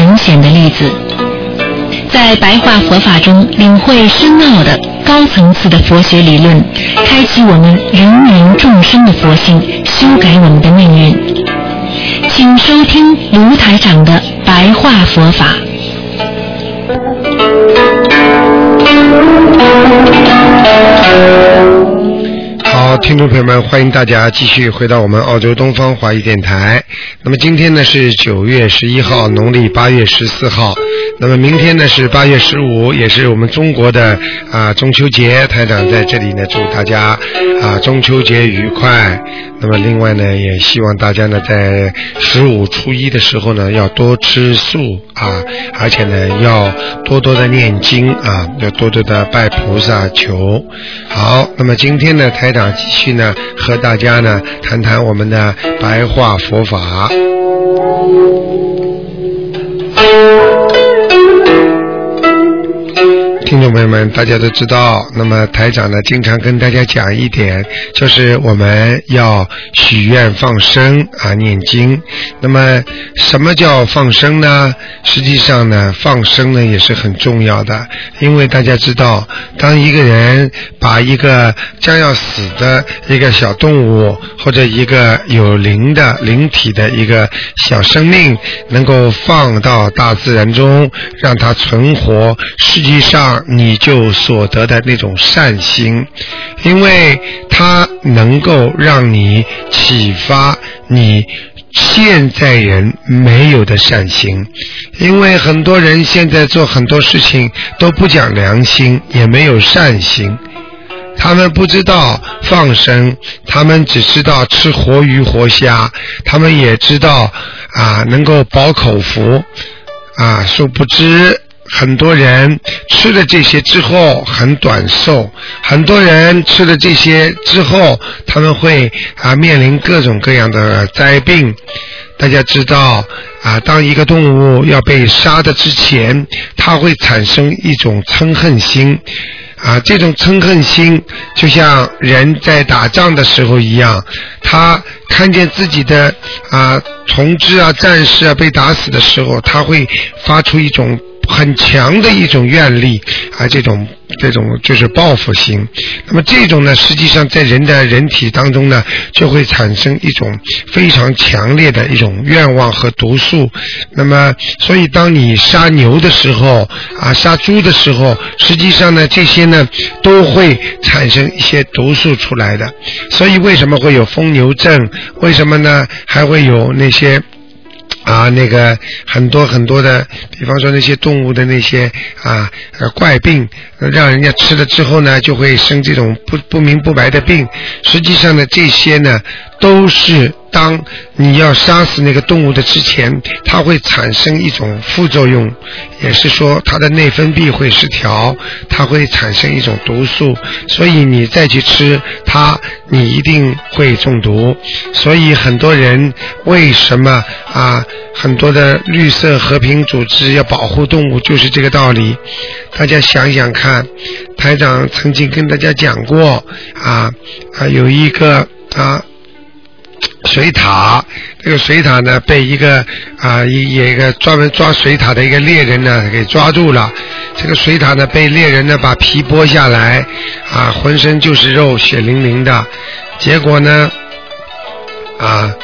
明显的例子。在白话佛法中领会深奥的高层次的佛学理论，开启我们人民众生的佛性，修改我们的命运。请收听卢台长的白话佛法。好，听众朋友们，欢迎大家继续回到我们澳洲东方华语电台。那么今天呢是九月十一号，农历八月十四号。那么明天呢是八月十五，也是我们中国的啊中秋节。台长在这里呢祝大家啊中秋节愉快。那么另外呢也希望大家呢在十五初一的时候呢要多吃素啊，而且呢要多多的念经啊，要多多的拜菩萨求。好，那么今天呢台长继续呢和大家呢谈谈我们的白话佛法。听众朋友们，大家都知道，那么台长呢，经常跟大家讲一点，就是我们要许愿放生啊，念经。那么什么叫放生呢？实际上呢，放生呢也是很重要的，因为大家知道，当一个人把一个将要死的一个小动物，或者一个有灵的灵体的一个小生命，能够放到大自然中，让它存活，实际上。你就所得的那种善心，因为它能够让你启发你现在人没有的善心，因为很多人现在做很多事情都不讲良心，也没有善心，他们不知道放生，他们只知道吃活鱼活虾，他们也知道啊能够饱口福，啊殊不知。很多人吃了这些之后很短寿，很多人吃了这些之后，他们会啊面临各种各样的灾病。大家知道啊，当一个动物要被杀的之前，它会产生一种嗔恨心啊，这种嗔恨心就像人在打仗的时候一样，他看见自己的啊同志啊战士啊被打死的时候，他会发出一种。很强的一种愿力啊，这种这种就是报复心。那么这种呢，实际上在人的人体当中呢，就会产生一种非常强烈的一种愿望和毒素。那么，所以当你杀牛的时候啊，杀猪的时候，实际上呢，这些呢都会产生一些毒素出来的。所以为什么会有疯牛症？为什么呢？还会有那些？啊，那个很多很多的，比方说那些动物的那些啊怪病，让人家吃了之后呢，就会生这种不不明不白的病。实际上呢，这些呢都是。当你要杀死那个动物的之前，它会产生一种副作用，也是说它的内分泌会失调，它会产生一种毒素，所以你再去吃它，你一定会中毒。所以很多人为什么啊？很多的绿色和平组织要保护动物，就是这个道理。大家想想看，台长曾经跟大家讲过啊啊，有一个啊。水獭，这个水獭呢，被一个啊一一个专门抓水獭的一个猎人呢给抓住了。这个水獭呢，被猎人呢把皮剥下来，啊，浑身就是肉，血淋淋的。结果呢，啊，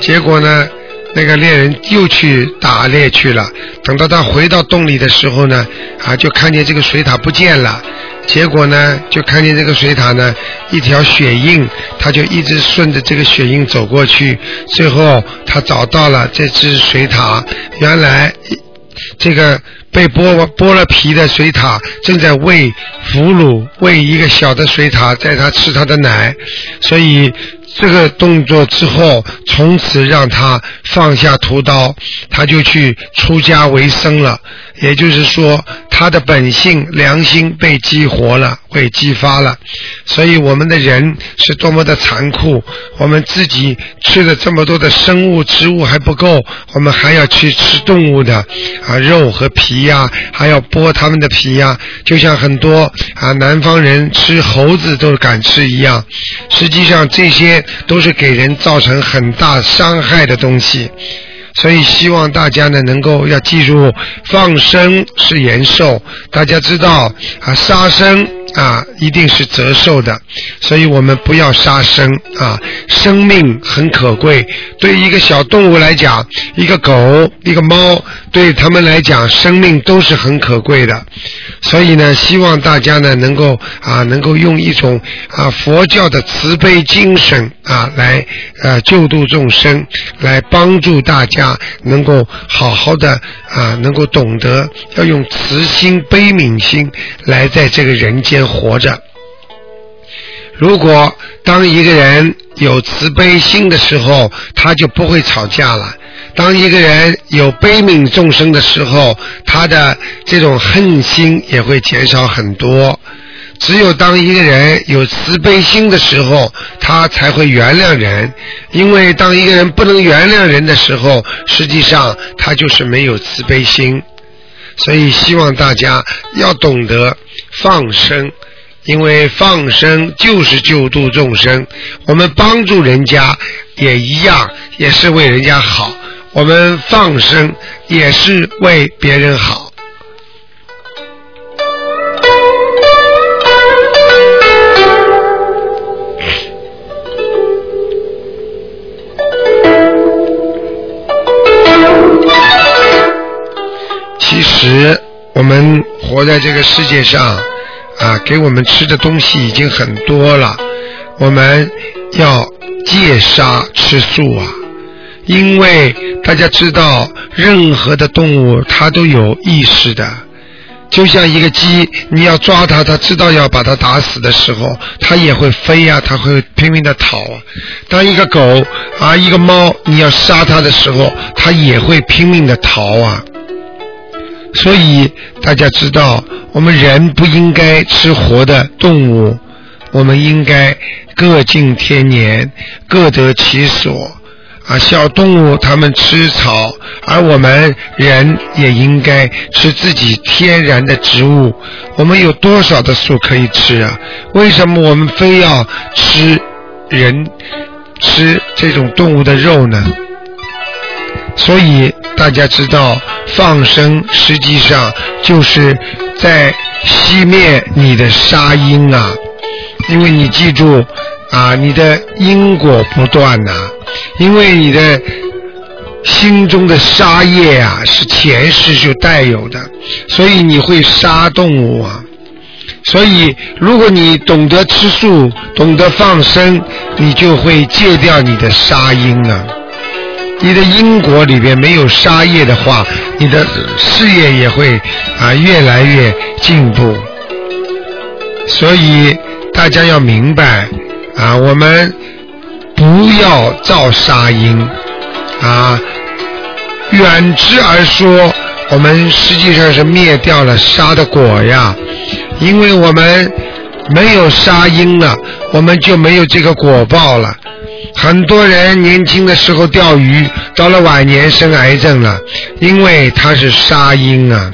结果呢，那个猎人又去打猎去了。等到他回到洞里的时候呢，啊，就看见这个水獭不见了。结果呢，就看见这个水獭呢，一条血印，他就一直顺着这个血印走过去，最后他找到了这只水獭。原来，这个被剥剥了皮的水獭正在喂俘虏，喂一个小的水獭，在它吃它的奶，所以。这个动作之后，从此让他放下屠刀，他就去出家为僧了。也就是说，他的本性良心被激活了，被激发了。所以，我们的人是多么的残酷！我们自己吃了这么多的生物植物还不够，我们还要去吃动物的啊肉和皮呀，还要剥他们的皮呀。就像很多啊南方人吃猴子都敢吃一样。实际上，这些。都是给人造成很大伤害的东西，所以希望大家呢能够要记住，放生是延寿，大家知道啊，杀生啊一定是折寿的，所以我们不要杀生啊，生命很可贵，对一个小动物来讲，一个狗、一个猫，对他们来讲，生命都是很可贵的，所以呢，希望大家呢能够啊能够用一种啊佛教的慈悲精神啊来呃救度众生，来帮助大家能够好好的啊能够懂得要用慈心悲悯心来在这个人间活着。如果当一个人有慈悲心的时候，他就不会吵架了。当一个人有悲悯众生的时候，他的这种恨心也会减少很多。只有当一个人有慈悲心的时候，他才会原谅人。因为当一个人不能原谅人的时候，实际上他就是没有慈悲心。所以希望大家要懂得放生，因为放生就是救度众生。我们帮助人家也一样，也是为人家好。我们放生也是为别人好。实我们活在这个世界上，啊，给我们吃的东西已经很多了。我们要戒杀吃素啊，因为大家知道，任何的动物它都有意识的。就像一个鸡，你要抓它，它知道要把它打死的时候，它也会飞呀，它会拼命的逃啊。当一个狗啊，一个猫，你要杀它的时候，它也会拼命的逃啊。所以大家知道，我们人不应该吃活的动物，我们应该各尽天年，各得其所。啊，小动物它们吃草，而我们人也应该吃自己天然的植物。我们有多少的树可以吃啊？为什么我们非要吃人吃这种动物的肉呢？所以大家知道，放生实际上就是在熄灭你的杀因啊，因为你记住啊，你的因果不断呐。因为你的心中的杀业啊，是前世就带有的，所以你会杀动物啊。所以，如果你懂得吃素，懂得放生，你就会戒掉你的杀因啊。你的因果里边没有杀业的话，你的事业也会啊越来越进步。所以大家要明白啊，我们。不要造杀因啊！远之而说，我们实际上是灭掉了杀的果呀。因为我们没有杀因了，我们就没有这个果报了。很多人年轻的时候钓鱼，到了晚年生癌症了，因为他是杀因啊。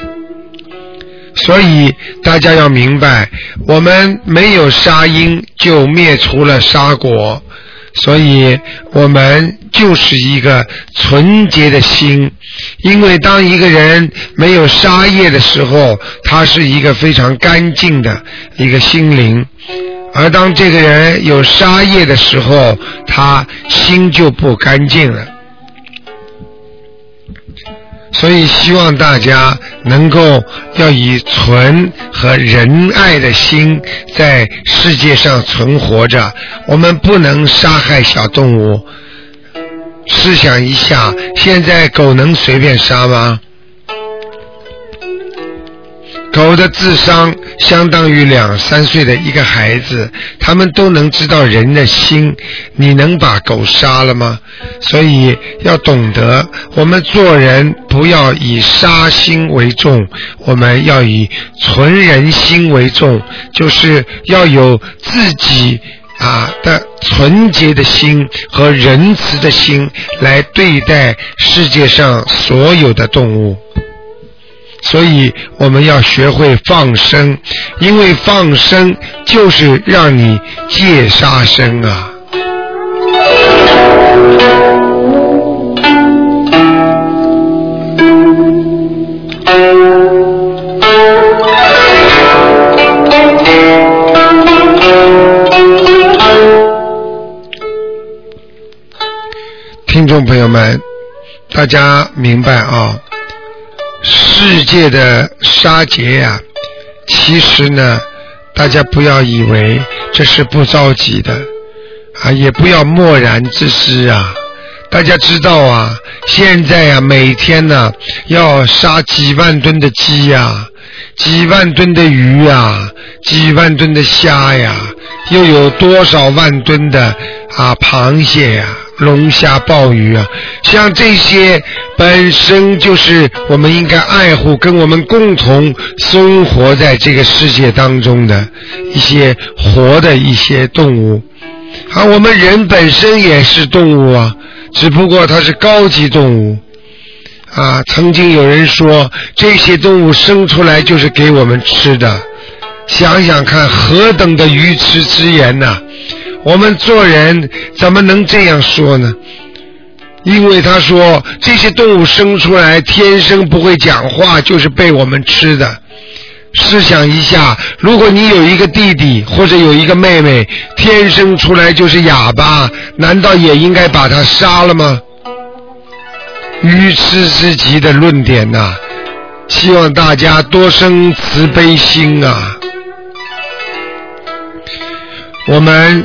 所以大家要明白，我们没有杀因，就灭除了杀果。所以，我们就是一个纯洁的心，因为当一个人没有杀业的时候，他是一个非常干净的一个心灵；而当这个人有杀业的时候，他心就不干净了。所以希望大家能够要以纯和仁爱的心在世界上存活着。我们不能杀害小动物。试想一下，现在狗能随便杀吗？狗的智商相当于两三岁的一个孩子，他们都能知道人的心。你能把狗杀了吗？所以要懂得，我们做人不要以杀心为重，我们要以存人心为重，就是要有自己啊的纯洁的心和仁慈的心来对待世界上所有的动物。所以我们要学会放生因为放生就是让你戒杀生啊。听众朋友们大家明白啊世界的杀劫呀，其实呢，大家不要以为这是不着急的啊，也不要漠然之失啊。大家知道啊，现在呀，每天呢要杀几万吨的鸡呀，几万吨的鱼呀，几万吨的虾呀，又有多少万吨的啊螃蟹呀、龙虾、鲍鱼啊？像这些本身就是我们应该爱护、跟我们共同生活在这个世界当中的一些活的一些动物。啊，我们人本身也是动物啊。只不过它是高级动物，啊，曾经有人说这些动物生出来就是给我们吃的，想想看何等的愚痴之言呐！我们做人怎么能这样说呢？因为他说这些动物生出来天生不会讲话，就是被我们吃的。试想一下，如果你有一个弟弟或者有一个妹妹，天生出来就是哑巴，难道也应该把他杀了吗？愚痴之极的论点呐！希望大家多生慈悲心啊！我们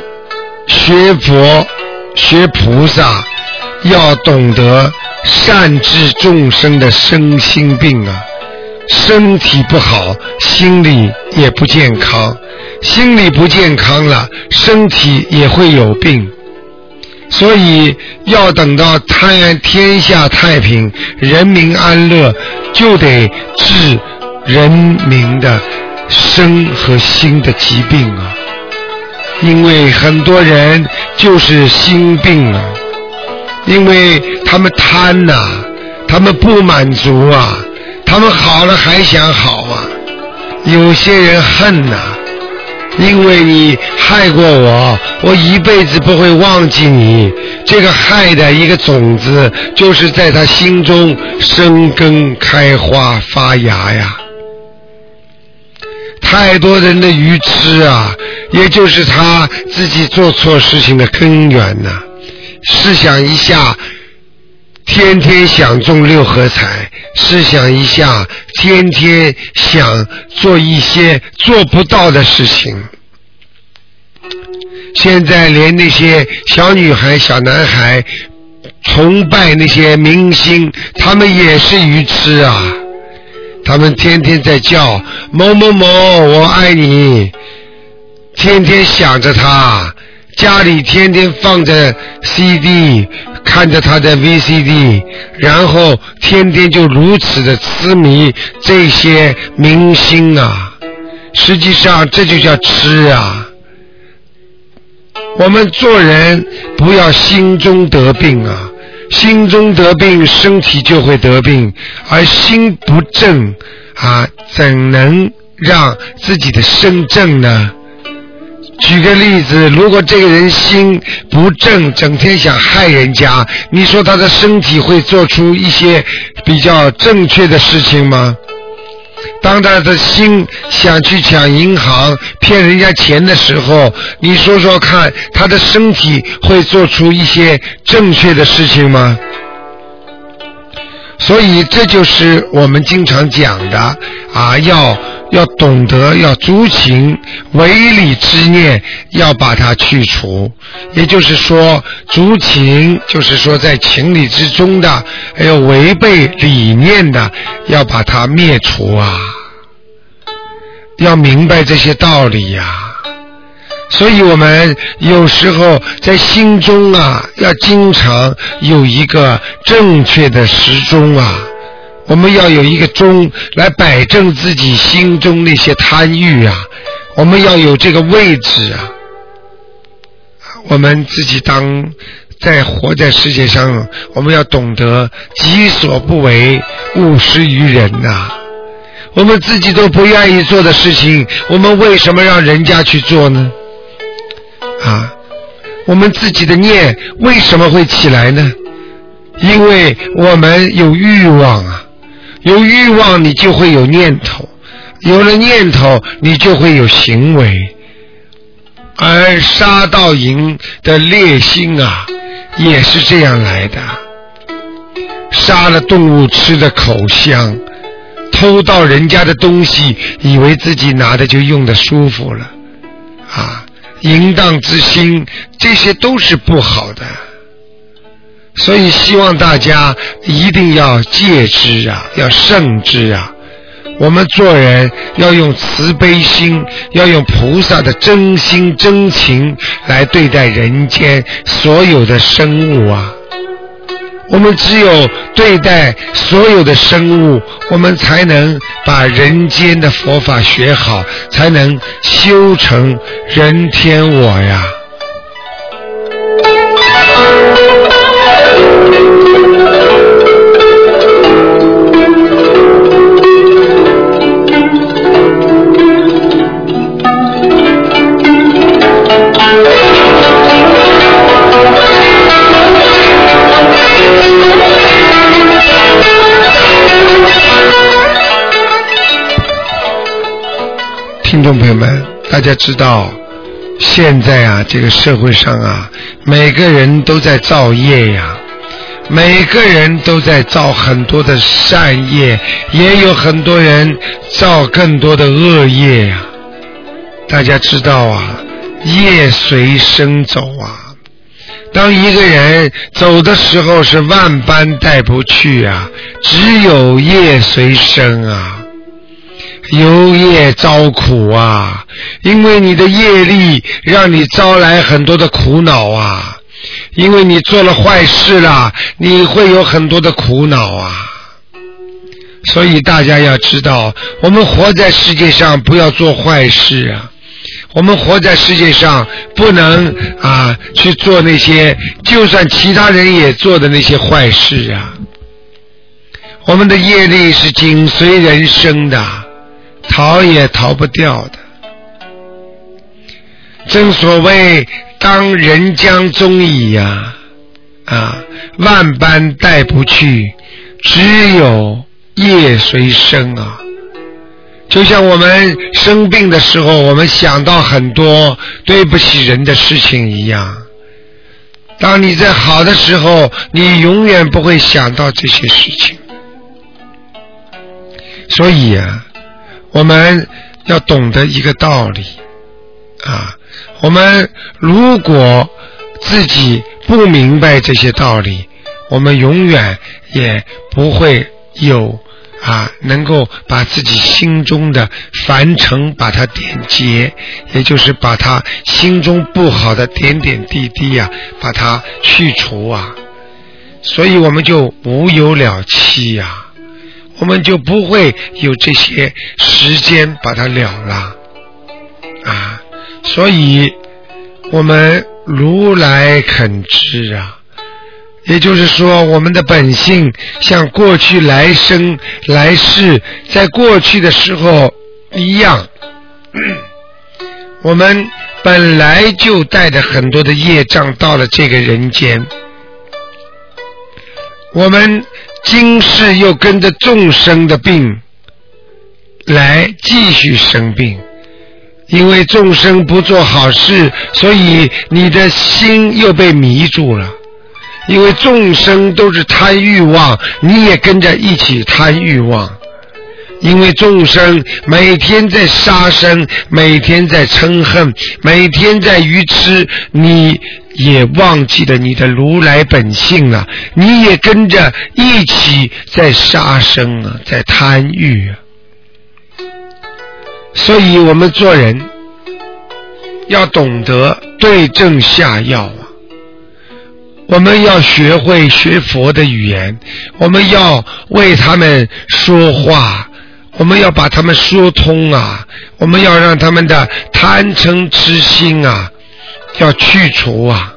学佛、学菩萨，要懂得善治众生的身心病啊！身体不好，心理也不健康，心理不健康了，身体也会有病。所以要等到太天下太平，人民安乐，就得治人民的身和心的疾病啊！因为很多人就是心病啊，因为他们贪呐，他们不满足啊。他们好了还想好啊？有些人恨呐，因为你害过我，我一辈子不会忘记你。这个害的一个种子，就是在他心中生根、开花、发芽呀。太多人的愚痴啊，也就是他自己做错事情的根源呐。试想一下。天天想中六合彩，试想一下，天天想做一些做不到的事情。现在连那些小女孩、小男孩崇拜那些明星，他们也是愚痴啊！他们天天在叫某某某，我爱你，天天想着他，家里天天放着 CD。看着他的 VCD，然后天天就如此的痴迷这些明星啊，实际上这就叫痴啊。我们做人不要心中得病啊，心中得病，身体就会得病，而心不正啊，怎能让自己的身正呢？举个例子，如果这个人心不正，整天想害人家，你说他的身体会做出一些比较正确的事情吗？当他的心想去抢银行、骗人家钱的时候，你说说看，他的身体会做出一些正确的事情吗？所以这就是我们经常讲的啊，要要懂得要诸情违理之念，要把它去除。也就是说，诸情就是说在情理之中的，还有违背理念的，要把它灭除啊！要明白这些道理呀。所以我们有时候在心中啊，要经常有一个正确的时钟啊，我们要有一个钟来摆正自己心中那些贪欲啊，我们要有这个位置啊，我们自己当在活在世界上，我们要懂得己所不为，勿施于人呐。我们自己都不愿意做的事情，我们为什么让人家去做呢？啊，我们自己的念为什么会起来呢？因为我们有欲望啊，有欲望你就会有念头，有了念头你就会有行为，而杀盗淫的烈心啊，也是这样来的。杀了动物吃的口香，偷盗人家的东西，以为自己拿的就用的舒服了，啊，淫荡之心，这些都是不好的。所以希望大家一定要戒之啊，要慎之啊。我们做人要用慈悲心，要用菩萨的真心真情来对待人间所有的生物啊。我们只有对待所有的生物，我们才能把人间的佛法学好，才能修成人天我呀。众朋友们，大家知道，现在啊，这个社会上啊，每个人都在造业呀，每个人都在造很多的善业，也有很多人造更多的恶业呀。大家知道啊，业随身走啊。当一个人走的时候，是万般带不去啊，只有业随身啊。有业遭苦啊，因为你的业力让你招来很多的苦恼啊，因为你做了坏事了，你会有很多的苦恼啊。所以大家要知道，我们活在世界上不要做坏事啊，我们活在世界上不能啊去做那些就算其他人也做的那些坏事啊。我们的业力是紧随人生的。逃也逃不掉的。正所谓“当人将终矣”呀，啊，万般带不去，只有业随身啊。就像我们生病的时候，我们想到很多对不起人的事情一样。当你在好的时候，你永远不会想到这些事情。所以啊。我们要懂得一个道理啊！我们如果自己不明白这些道理，我们永远也不会有啊，能够把自己心中的凡尘把它点结，也就是把他心中不好的点点滴滴呀，把它去除啊，所以我们就无有了期呀。我们就不会有这些时间把它了了啊！所以，我们如来肯知啊，也就是说，我们的本性像过去来生来世，在过去的时候一样，我们本来就带着很多的业障到了这个人间，我们。今世又跟着众生的病来继续生病，因为众生不做好事，所以你的心又被迷住了。因为众生都是贪欲望，你也跟着一起贪欲望。因为众生每天在杀生，每天在嗔恨，每天在愚痴，你也忘记了你的如来本性了，你也跟着一起在杀生啊，在贪欲啊。所以我们做人要懂得对症下药啊，我们要学会学佛的语言，我们要为他们说话。我们要把他们说通啊！我们要让他们的贪嗔痴心啊，要去除啊！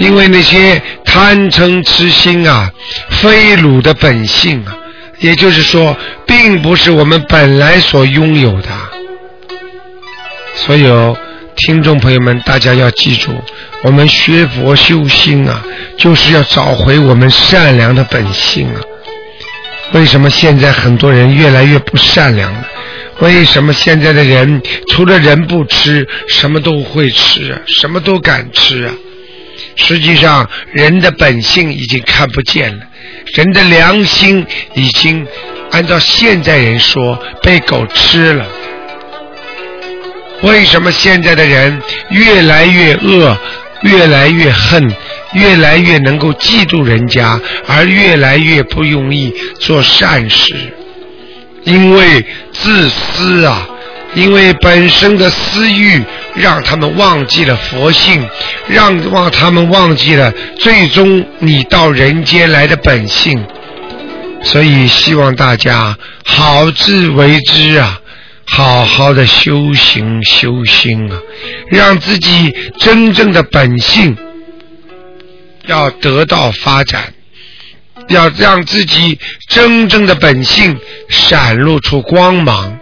因为那些贪嗔痴心啊，非鲁的本性啊，也就是说，并不是我们本来所拥有的。所有听众朋友们，大家要记住，我们学佛修心啊，就是要找回我们善良的本性啊。为什么现在很多人越来越不善良了？为什么现在的人除了人不吃，什么都会吃啊？什么都敢吃啊？实际上人的本性已经看不见了，人的良心已经按照现在人说被狗吃了。为什么现在的人越来越恶，越来越恨，越来越能够嫉妒人家，而越来越不容易做善事？因为自私啊，因为本身的私欲让他们忘记了佛性，让忘他们忘记了最终你到人间来的本性。所以希望大家好自为之啊！好好的修行修心啊，让自己真正的本性要得到发展，要让自己真正的本性闪露出光芒。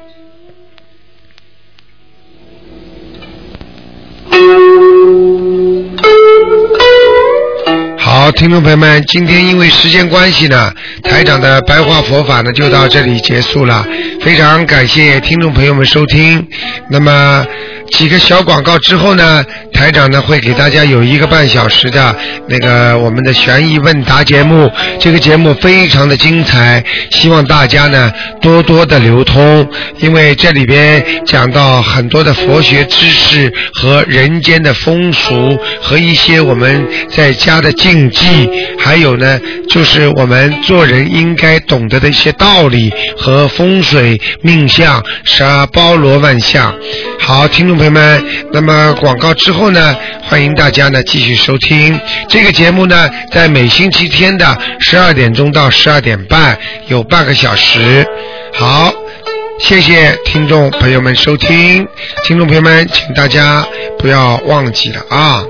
好，听众朋友们，今天因为时间关系呢，台长的白话佛法呢就到这里结束了。非常感谢听众朋友们收听。那么几个小广告之后呢，台长呢会给大家有一个半小时的那个我们的悬疑问答节目。这个节目非常的精彩，希望大家呢多多的流通，因为这里边讲到很多的佛学知识和人间的风俗和一些我们在家的禁记，还有呢就是我们做人应该懂得的一些道理和风水命相，是包罗万象。好，听众朋友们，那么广告之后呢，欢迎大家呢继续收听这个节目呢，在每星期天的十二点钟到十二点半有半个小时。好，谢谢听众朋友们收听，听众朋友们，请大家不要忘记了啊。